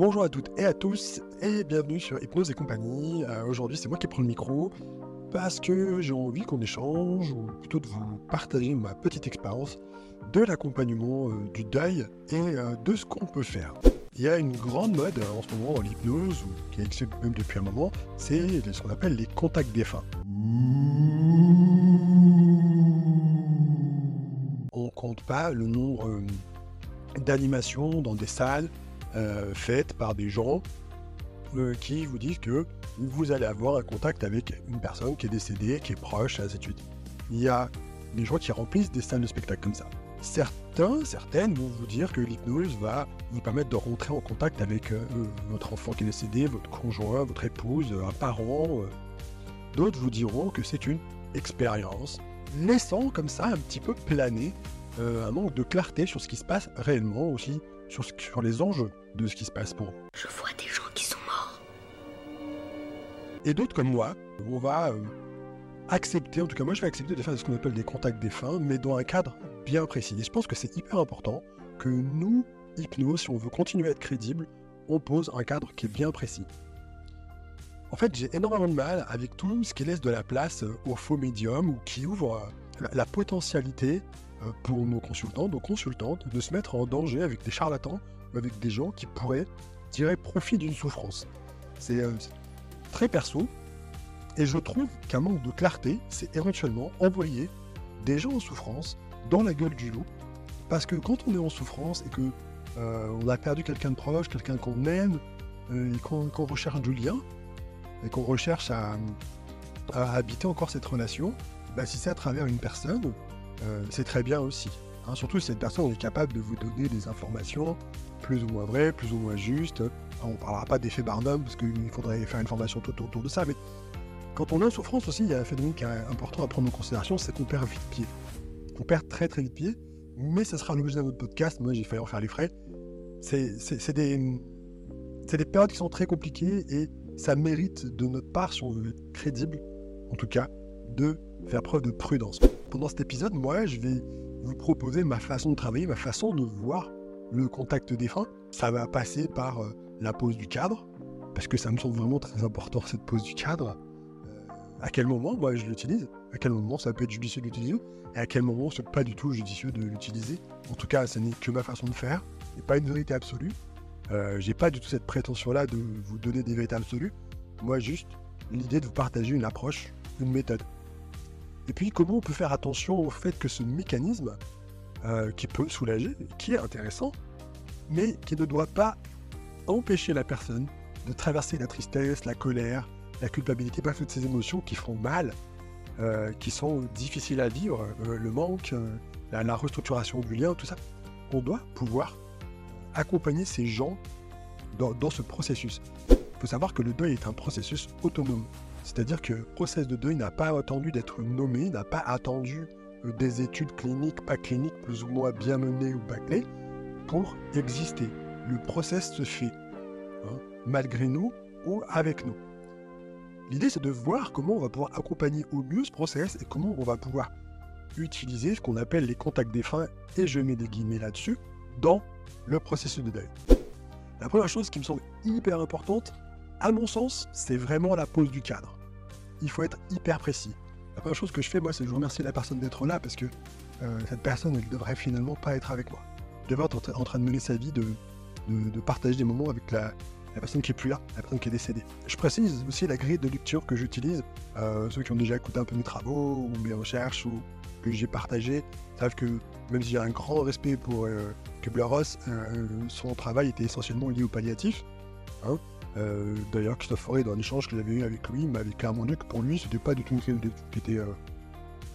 Bonjour à toutes et à tous et bienvenue sur Hypnose et compagnie. Euh, Aujourd'hui, c'est moi qui prends le micro parce que j'ai envie qu'on échange ou plutôt de vous partager ma petite expérience de l'accompagnement euh, du deuil et euh, de ce qu'on peut faire. Il y a une grande mode en ce moment dans l'hypnose, ou qui existe même depuis un moment, c'est ce qu'on appelle les contacts défunts. On compte pas le nombre d'animations dans des salles euh, faites par des gens euh, qui vous disent que vous allez avoir un contact avec une personne qui est décédée, qui est proche, ainsi de suite. Il y a des gens qui remplissent des salles de spectacle comme ça. Certains, certaines vont vous dire que l'hypnose va vous permettre de rentrer en contact avec euh, votre enfant qui est décédé, votre conjoint, votre épouse, un parent. D'autres vous diront que c'est une expérience, laissant comme ça un petit peu planer un manque de clarté sur ce qui se passe réellement aussi, sur, ce- sur les enjeux de ce qui se passe pour eux. Je vois des gens qui sont morts. Et d'autres comme moi, on va euh, accepter, en tout cas moi je vais accepter de faire ce qu'on appelle des contacts défunts, mais dans un cadre bien précis. Et je pense que c'est hyper important que nous, hypnose, si on veut continuer à être crédible, on pose un cadre qui est bien précis. En fait, j'ai énormément de mal avec tout ce qui laisse de la place euh, aux faux médiums ou qui ouvre euh, la, la potentialité pour nos consultants, nos consultantes, de se mettre en danger avec des charlatans avec des gens qui pourraient tirer profit d'une souffrance. C'est euh, c'est très perso, et je trouve qu'un manque de clarté, c'est éventuellement envoyer des gens en souffrance dans la gueule du loup. Parce que quand on est en souffrance et que euh, on a perdu quelqu'un de proche, quelqu'un qu'on aime, euh, et qu'on qu'on recherche du lien, et qu'on recherche à, à habiter encore cette relation, bah, si c'est à travers une personne, euh, c'est très bien aussi. Hein, surtout si cette personne est capable de vous donner des informations plus ou moins vraies, plus ou moins justes. On ne parlera pas d'effet Barnum, parce qu'il faudrait faire une formation tout autour de ça, mais quand on est en souffrance aussi, il y a un phénomène qui est important à prendre en considération, c'est qu'on perd vite pied. On perd très très vite pied, mais ça sera l'objet d'un autre podcast. Moi, j'ai failli en faire les frais. C'est des, des périodes qui sont très compliquées et ça mérite de notre part, si on veut être crédible, en tout cas, de faire preuve de prudence. Pendant cet épisode, moi, je vais vous proposer ma façon de travailler, ma façon de voir le contact défunt. Ça va passer par euh, la pose du cadre, parce que ça me semble vraiment très important, cette pose du cadre à quel moment moi je l'utilise, à quel moment ça peut être judicieux de l'utiliser, et à quel moment c'est pas du tout judicieux de l'utiliser? En tout cas, ce n'est que ma façon de faire, et pas une vérité absolue. Euh, J'ai pas du tout cette prétention-là de vous donner des vérités absolues. Moi, juste l'idée de vous partager une approche, une méthode. Et puis, comment on peut faire attention au fait que ce mécanisme, euh, qui peut soulager, qui est intéressant, mais qui ne doit pas empêcher la personne de traverser la tristesse, la colère, la culpabilité, pas toutes ces émotions qui font mal, euh, qui sont difficiles à vivre, euh, le manque, la, restructuration du lien, tout ça. On doit pouvoir accompagner ces gens dans ce processus. Il faut savoir que le deuil est un processus autonome. C'est-à-dire que process de deuil n'a pas attendu d'être nommé, n'a pas attendu euh, des études cliniques, pas cliniques, plus ou moins bien menées ou bâclées, pour exister. Le process se fait, hein, malgré nous ou avec nous. L'idée, c'est de voir comment on va pouvoir accompagner au mieux ce process et comment on va pouvoir utiliser ce qu'on appelle les contacts défunts, et je mets des guillemets là-dessus, dans le processus de deuil. La première chose qui me semble hyper importante, à mon sens, c'est vraiment la pose du cadre. Il faut être hyper précis. La première chose que je fais, moi, c'est que je remercie la personne d'être là parce que euh, cette personne, elle devrait finalement pas être avec moi. Elle devrait être en, train de mener sa vie, de, partager des moments avec la, la personne qui est plus là, la personne qui est décédée. Je précise aussi la grille de lecture que j'utilise. Euh, ceux qui ont déjà écouté un peu mes travaux ou mes recherches ou que j'ai partagé savent que même si j'ai un grand respect pour euh, Kubler-Ross, euh, son travail était essentiellement lié au palliatif. hein. Euh, D'ailleurs, Christophe Forêt, dans un échange que j'avais eu avec lui, m'avait clairement dit que pour lui, c'était pas du tout une grille qui était euh,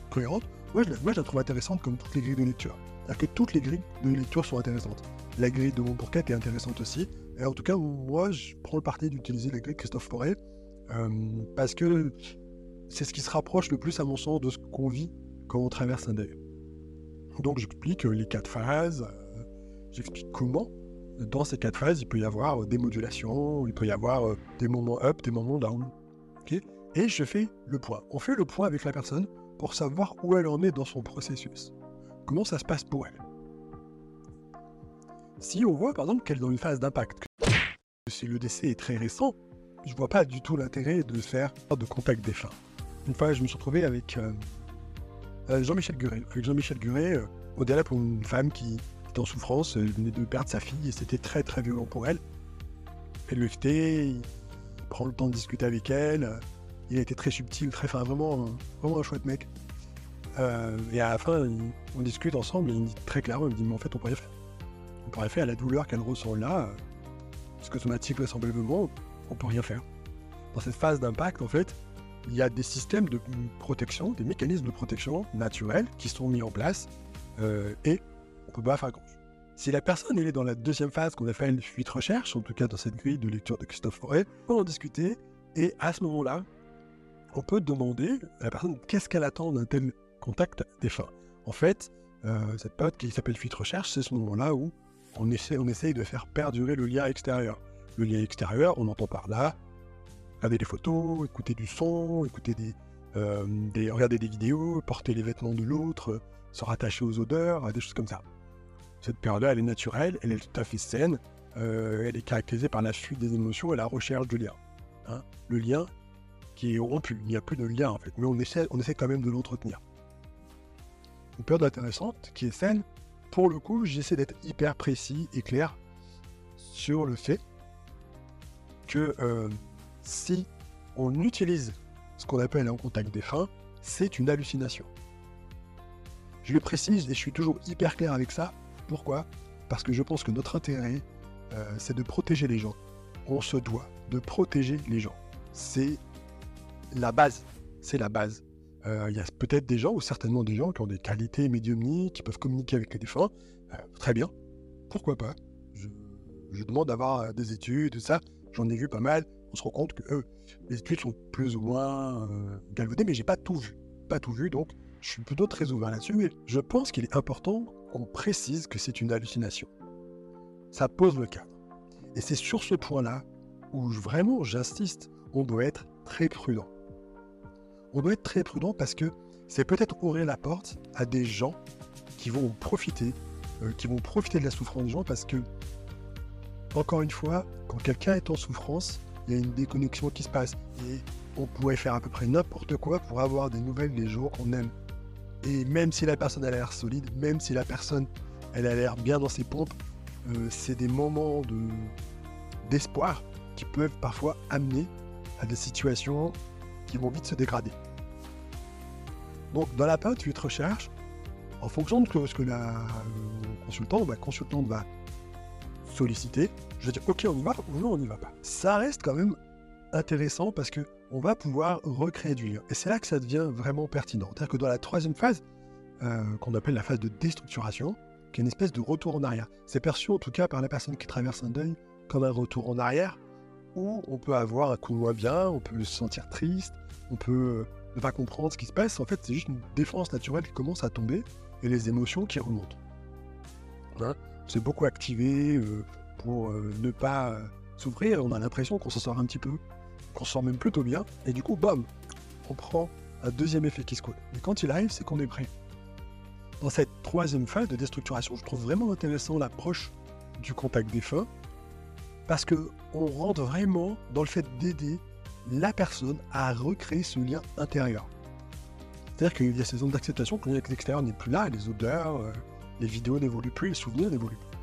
cohérente. Moi je, la- moi, je la trouve intéressante comme toutes les grilles de lecture. C'est-à-dire que toutes les grilles de lecture sont intéressantes. La grille de Montbourquette est intéressante aussi. Et en tout cas, moi, je prends le parti d'utiliser la grille de Christophe Forêt euh, parce que c'est ce qui se rapproche le plus, à mon sens, de ce qu'on vit quand on traverse un deuil. Donc, j'explique les quatre phases, j'explique comment, dans ces quatre phases, il peut y avoir euh, des modulations, il peut y avoir euh, des moments up, des moments down. Et je fais le point. On fait le point avec la personne pour savoir où elle en est dans son processus. Comment ça se passe pour elle? Si on voit par exemple qu'elle est dans une phase d'impact, Si le décès est très récent, je vois pas du tout l'intérêt de faire de contact défunt. Une fois, je me suis retrouvé avec euh, Jean-Michel Guret. Avec Jean-Michel Guret, euh, au-delà pour une femme qui en souffrance, elle venait de perdre sa fille et c'était très très violent pour elle. Elle le fait, il prend le temps de discuter avec elle. Il a été très subtil, très fin, vraiment, vraiment un chouette mec. et à la fin, on discute ensemble et il me dit très clairement, il me dit, mais en fait, on pourrait faire, on pourrait faire la douleur qu'elle ressent là, ce que somatique bon, on peut rien faire. Dans cette phase d'impact, en fait, il y a des systèmes de protection, des mécanismes de protection naturels qui sont mis en place euh, et Si la personne est dans la deuxième phase qu'on appelle fuite recherche, en tout cas dans cette grille de lecture de Christophe Forêt, on peut en discuter et à ce moment-là, on peut demander à la personne qu'est-ce qu'elle attend d'un tel contact défunt. En fait, euh, cette période qui s'appelle fuite recherche, c'est ce moment-là où on essaie, on essaye de faire perdurer le lien extérieur. Le lien extérieur, on entend par là regarder des photos, écouter du son, écouter des, euh, des, regarder des vidéos, porter les vêtements de l'autre, se rattacher aux odeurs, des choses comme ça. Cette période-là, elle est naturelle, elle est tout à fait saine, euh, elle est caractérisée par la fuite des émotions et la recherche de lien. Hein. Le lien qui est rompu, il n'y a plus de lien en fait, mais on essaie, on essaie quand même de l'entretenir. Une période intéressante qui est saine, pour le coup, j'essaie d'être hyper précis et clair sur le fait que euh, si on utilise ce qu'on appelle un contact défunt, c'est une hallucination. Je le précise et je suis toujours hyper clair avec ça. Pourquoi? Parce que je pense que notre intérêt, euh, c'est de protéger les gens. On se doit de protéger les gens. C'est la base. C'est la base. Euh, il y a peut-être des gens, ou certainement des gens, qui ont des qualités médiumniques, qui peuvent communiquer avec les défunts. Euh, très bien. Pourquoi pas? Je, demande d'avoir des études, tout ça. J'en ai vu pas mal on se rend compte que les études sont plus ou moins galvaudées, mais j'ai pas tout vu. Pas tout vu, donc je suis plutôt très ouvert là-dessus. Mais je pense qu'il est important qu'on précise que c'est une hallucination. Ça pose le cadre. Et c'est sur ce point-là où vraiment j'insiste, on doit être très prudent. On doit être très prudent parce que c'est peut-être ouvrir la porte à des gens qui vont profiter, euh, qui vont profiter de la souffrance des gens parce que, encore une fois, quand quelqu'un est en souffrance, il y a une déconnexion qui se passe. Et on pourrait faire à peu près n'importe quoi pour avoir des nouvelles des jours qu'on aime. Et même si la personne a l'air solide, même si la personne elle a l'air bien dans ses pompes, euh, c'est des moments de, d'espoir qui peuvent parfois amener à des situations qui vont vite se dégrader. Donc dans la période de recherche, en fonction de ce que la consultant la consultante va solliciter, je vais dire ok on y va ou non on n'y va pas. Ça reste quand même intéressant parce que on va pouvoir recréer du lien. Et c'est là que ça devient vraiment pertinent. C'est-à-dire que dans la troisième phase, euh, qu'on appelle la phase de déstructuration, qui est une espèce de retour en arrière, c'est perçu en tout cas par la personne qui traverse un deuil comme un retour en arrière, où on peut avoir un coup moins bien, on peut se sentir triste, on peut ne pas comprendre ce qui se passe. En fait, c'est juste une défense naturelle qui commence à tomber et les émotions qui remontent. Hein c'est beaucoup activé euh, pour euh, ne pas euh, souffrir. On a l'impression qu'on s'en sort un petit peu, qu'on sort même plutôt bien. Et du coup, bam, on prend un deuxième effet qui se coule. Mais quand il arrive, c'est qu'on est prêt. Dans cette troisième phase de déstructuration, je trouve vraiment intéressant l'approche du contact défunt parce que on rentre vraiment dans le fait d'aider la personne à recréer ce lien intérieur. C'est-à-dire qu'il y a ces zones d'acceptation quand l'extérieur n'est plus là, les odeurs, les vidéos n'évoluent plus, les souvenirs n'évoluent plus.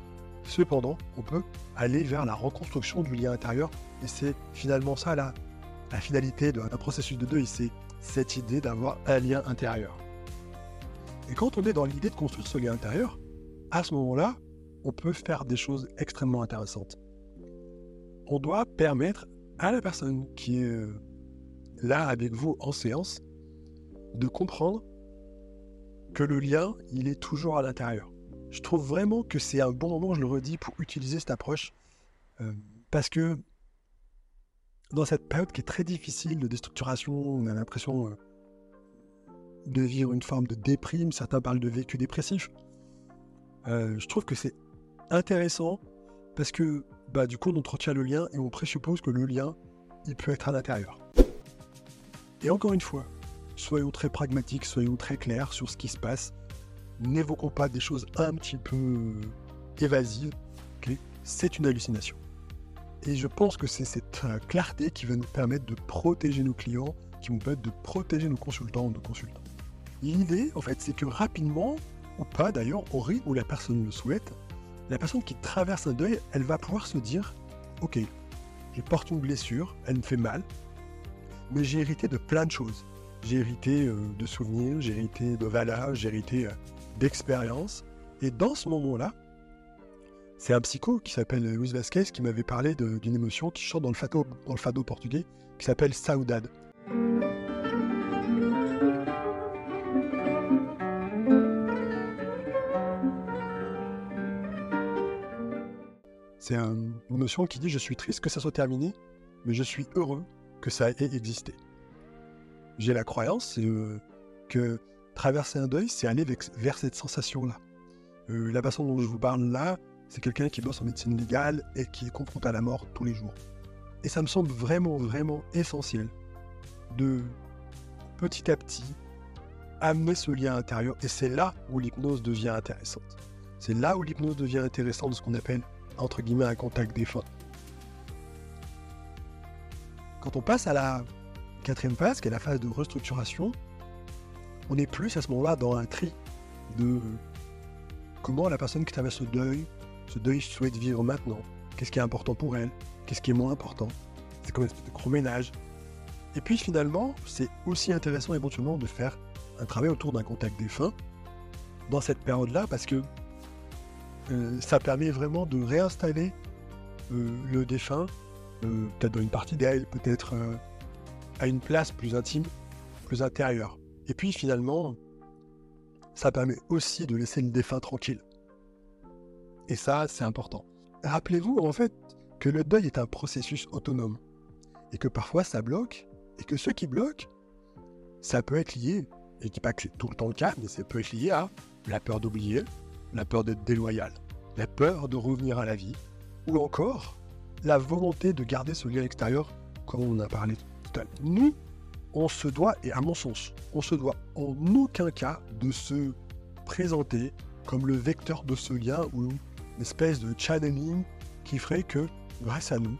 Cependant, on peut aller vers la reconstruction du lien intérieur, et c'est finalement ça la, finalité d'un processus de deuil, c'est cette idée d'avoir un lien intérieur. Et quand on est dans l'idée de construire ce lien intérieur, à ce moment-là, on peut faire des choses extrêmement intéressantes. On doit permettre à la personne qui est euh, là avec vous en séance de comprendre que le lien, il est toujours à l'intérieur. Je trouve vraiment que c'est un bon moment, je le redis, pour utiliser cette approche. Euh, parce que dans cette période qui est très difficile de déstructuration, on a l'impression euh, de vivre une forme de déprime, certains parlent de vécu dépressif. Euh, je trouve que c'est intéressant parce que bah, du coup on entretient le lien et on présuppose que le lien, il peut être à l'intérieur. Et encore une fois, soyons très pragmatiques, soyons très clairs sur ce qui se passe. N'évoquons pas des choses un petit peu évasives. c'est une hallucination. Et je pense que c'est cette euh, clarté qui va nous permettre de protéger nos clients, qui vont permettre de protéger nos consultants ou nos consultants. L'idée, en fait, c'est que rapidement, ou pas d'ailleurs, au rythme où la personne le souhaite, la personne qui traverse un deuil, elle va pouvoir se dire Ok, je porte une blessure, elle me fait mal, mais j'ai hérité de plein de choses. J'ai hérité euh, de souvenirs, j'ai hérité de valeurs, j'ai hérité euh, d'expériences. Et dans ce moment-là, c'est un psycho qui s'appelle Luis Vasquez qui m'avait parlé d'une émotion qui chante dans le fado, dans le fado portugais, qui s'appelle saudade. C'est une notion qui dit je suis triste que ça soit terminé, mais je suis heureux que ça ait existé. J'ai la croyance euh, que traverser un deuil, c'est aller vers cette sensation-là. Euh, la façon dont je vous parle là, c'est quelqu'un qui bosse en médecine légale et qui est confronté à la mort tous les jours. Et ça me semble vraiment, vraiment essentiel de petit à petit amener ce lien intérieur. Et c'est là où l'hypnose devient intéressante. C'est là où l'hypnose devient intéressante de ce qu'on appelle entre guillemets, un contact défunt. Quand on passe à la quatrième phase, qui est la phase de restructuration, on est plus à ce moment-là dans un tri de comment la personne qui traverse ce deuil, ce deuil souhaite vivre maintenant. Qu'est-ce qui est important pour elle? Qu'est-ce qui est moins important? C'est comme une espèce de gros ménage. Et puis finalement, c'est aussi intéressant éventuellement de faire un travail autour d'un contact défunt dans cette période-là parce que euh, ça permet vraiment de réinstaller euh, le défunt, euh, peut-être dans une partie d'elle, peut-être à une place plus intime, plus intérieure. Et puis finalement, ça permet aussi de laisser le défunt tranquille. Et ça, c'est important. Rappelez-vous en fait que le deuil est un processus autonome et que parfois ça bloque et que ce qui bloque, ça peut être lié, et pas que c'est tout le temps le cas, mais ça peut être lié à la peur d'oublier, la peur d'être déloyal, la peur de revenir à la vie, ou encore la volonté de garder ce lien extérieur, comme on a parlé tout à l'heure. On se doit, et à mon sens, on se doit en aucun cas de se présenter comme le vecteur de ce lien ou une espèce de channeling qui ferait que, grâce à nous,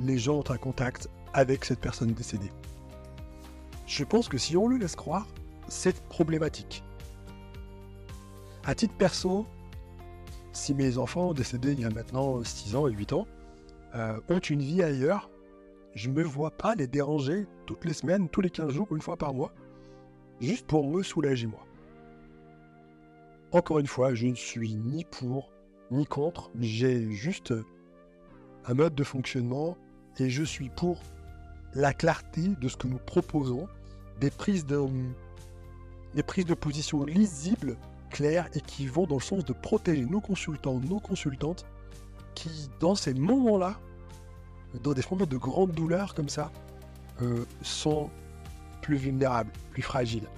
les gens ont un contact avec cette personne décédée. Je pense que si on le laisse croire, c'est problématique. À titre perso, si mes enfants décédés il y a maintenant 6 ans et 8 ans euh, ont une vie ailleurs, je ne me vois pas les déranger toutes les semaines, tous les 15 jours, une fois par mois, juste pour me soulager moi. Encore une fois, je ne suis ni pour ni contre, j'ai juste un mode de fonctionnement et je suis pour la clarté de ce que nous proposons, des prises de, des position lisibles claires et qui vont dans le sens de protéger nos consultants, nos consultantes, qui dans ces moments-là, dans des moments de grande douleur comme ça, euh, sont plus vulnérables, plus fragiles.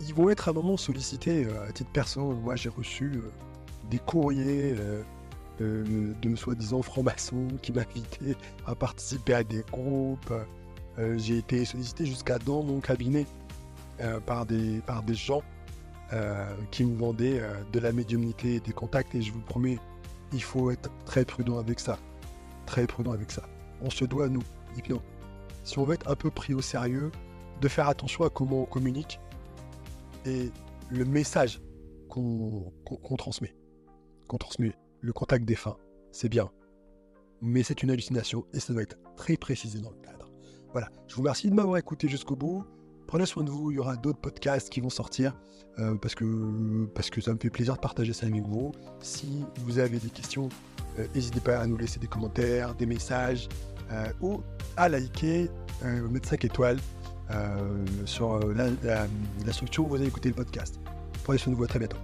Ils vont être à un moment sollicités euh, à titre personnel. Moi, j'ai reçu euh, des courriers de soi-disant francs-maçons qui m'invitaient à participer à des groupes. j'ai été sollicité jusqu'à dans mon cabinet par, des, par des gens euh, qui me vendait euh, de la médiumnité et des contacts. Et je vous promets, il faut être très prudent avec ça. Très prudent avec ça. On se doit, nous, hypno, si on veut être un peu pris au sérieux, de faire attention à comment on communique et le message qu'on transmet. Qu'on transmet. Le contact défunt, c'est bien. Mais c'est une hallucination et ça doit être très précisé dans le cadre. Voilà, je vous remercie de m'avoir écouté jusqu'au bout. Prenez soin de vous, il y aura d'autres podcasts qui vont sortir euh, parce, que, ça me fait plaisir de partager ça avec vous. Si vous avez des questions, n'hésitez pas à nous laisser des commentaires, des messages euh, ou à liker, mettre 5 étoiles sur la, structure où vous avez écouté le podcast. Prenez soin de vous, à très bientôt.